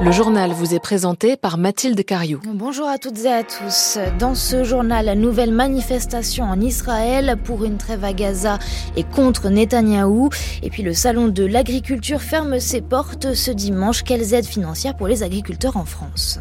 Le journal vous est présenté par Mathilde Cariou. Bonjour à toutes et à tous. Dans ce journal, nouvelle manifestation en Israël pour une trêve à Gaza et contre Netanyahou. Et puis le salon de l'agriculture ferme ses portes ce dimanche. Quelles aides financières pour les agriculteurs en France?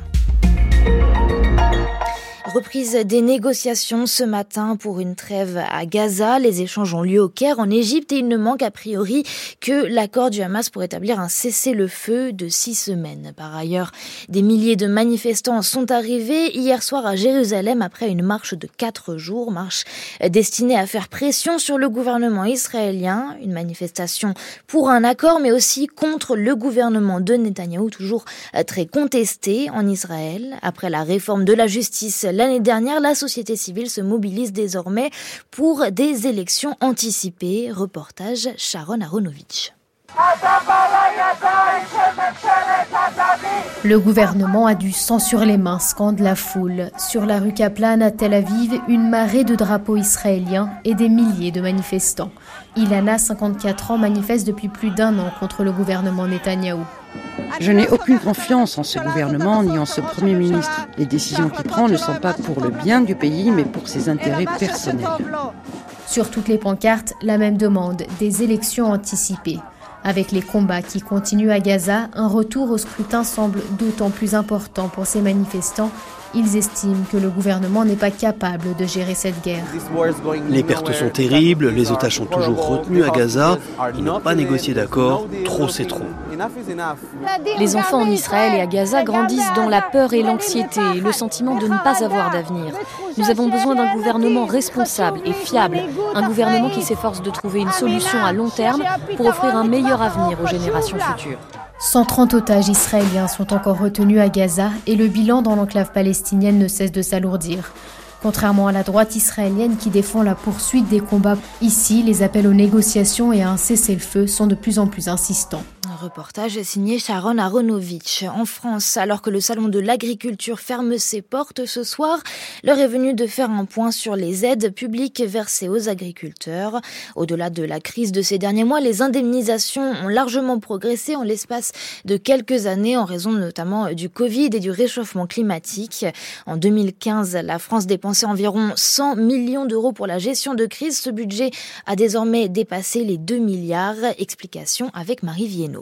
Reprise des négociations ce matin pour une trêve à Gaza. Les échanges ont lieu au Caire en Égypte et il ne manque a priori que l'accord du Hamas pour établir un cessez-le-feu de six semaines. Par ailleurs, des milliers de manifestants sont arrivés hier soir à Jérusalem après une marche de quatre jours, marche destinée à faire pression sur le gouvernement israélien. Une manifestation pour un accord mais aussi contre le gouvernement de Netanyahou, toujours très contesté en Israël. Après la réforme de la justice L'année dernière, la société civile se mobilise désormais pour des élections anticipées. Reportage Sharon Aronovitch. Le gouvernement a du sang sur les mains, scande la foule. Sur la rue Kaplan à Tel Aviv, une marée de drapeaux israéliens et des milliers de manifestants. Ilana, 54 ans, manifeste depuis plus d'un an contre le gouvernement Netanyahou. Je n'ai aucune confiance en ce gouvernement ni en ce Premier ministre. Les décisions qu'il prend ne sont pas pour le bien du pays, mais pour ses intérêts personnels. Sur toutes les pancartes, la même demande, des élections anticipées. Avec les combats qui continuent à Gaza, un retour au scrutin semble d'autant plus important pour ces manifestants ils estiment que le gouvernement n'est pas capable de gérer cette guerre. Les pertes sont terribles, les otages sont toujours retenus à Gaza, ils n'ont pas négocié d'accord, trop c'est trop. Les enfants en Israël et à Gaza grandissent dans la peur et l'anxiété et le sentiment de ne pas avoir d'avenir. Nous avons besoin d'un gouvernement responsable et fiable, un gouvernement qui s'efforce de trouver une solution à long terme pour offrir un meilleur avenir aux générations futures. 130 otages israéliens sont encore retenus à Gaza et le bilan dans l'enclave palestinienne ne cesse de s'alourdir. Contrairement à la droite israélienne qui défend la poursuite des combats, ici, les appels aux négociations et à un cessez-le-feu sont de plus en plus insistants. Un reportage signé Sharon Aronovitch. En France, alors que le salon de l'agriculture ferme ses portes ce soir, l'heure est venue de faire un point sur les aides publiques versées aux agriculteurs. Au-delà de la crise de ces derniers mois, les indemnisations ont largement progressé en l'espace de quelques années en raison notamment du Covid et du réchauffement climatique. En 2015, la France dépensait environ 100 millions d'euros pour la gestion de crise. Ce budget a désormais dépassé les 2 milliards. Explication avec Marie Viennot.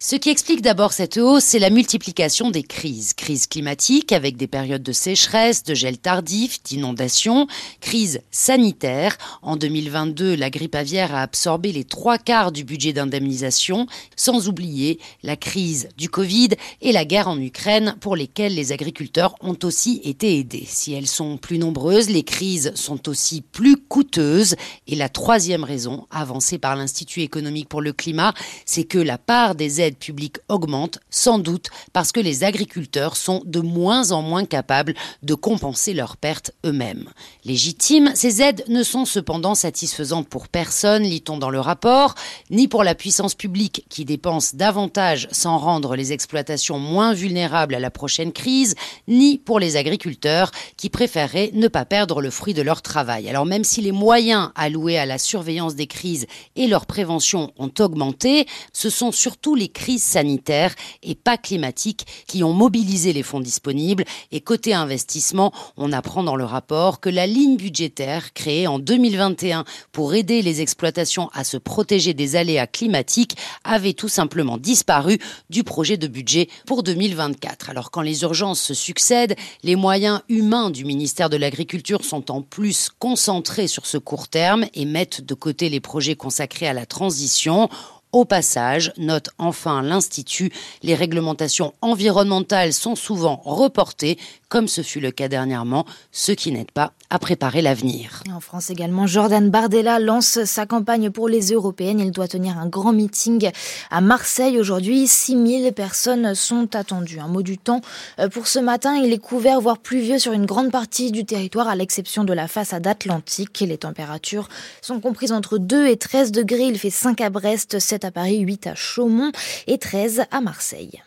Ce qui explique d'abord cette hausse, c'est la multiplication des crises. Crise climatique avec des périodes de sécheresse, de gel tardif, d'inondations, crise sanitaire. En 2022, la grippe aviaire a absorbé les trois quarts du budget d'indemnisation, sans oublier la crise du Covid et la guerre en Ukraine pour lesquelles les agriculteurs ont aussi été aidés. Si elles sont plus nombreuses, les crises sont aussi plus coûteuses. Et la troisième raison, avancée par l'Institut économique pour le climat, c'est que la part des aides publique augmente, sans doute parce que les agriculteurs sont de moins en moins capables de compenser leurs pertes eux-mêmes. Légitimes, ces aides ne sont cependant satisfaisantes pour personne, lit-on dans le rapport, ni pour la puissance publique qui dépense davantage sans rendre les exploitations moins vulnérables à la prochaine crise, ni pour les agriculteurs qui préféreraient ne pas perdre le fruit de leur travail. Alors même si les moyens alloués à la surveillance des crises et leur prévention ont augmenté, ce sont surtout les crises sanitaires et pas climatiques qui ont mobilisé les fonds disponibles. Et côté investissement, on apprend dans le rapport que la ligne budgétaire créée en 2021 pour aider les exploitations à se protéger des aléas climatiques avait tout simplement disparu du projet de budget pour 2024. Alors quand les urgences se succèdent, les moyens humains du ministère de l'Agriculture sont en plus concentrés sur ce court terme et mettent de côté les projets consacrés à la transition. Au passage, note enfin l'Institut, les réglementations environnementales sont souvent reportées, comme ce fut le cas dernièrement, ce qui n'aide pas à préparer l'avenir. En France également, Jordan Bardella lance sa campagne pour les européennes. Il doit tenir un grand meeting à Marseille aujourd'hui. 6000 personnes sont attendues. Un mot du temps euh, pour ce matin. Il est couvert, voire pluvieux sur une grande partie du territoire, à l'exception de la façade atlantique. Les températures sont comprises entre 2 et 13 degrés. Il fait 5 à Brest, 7 à Paris, 8 à Chaumont et 13 à Marseille.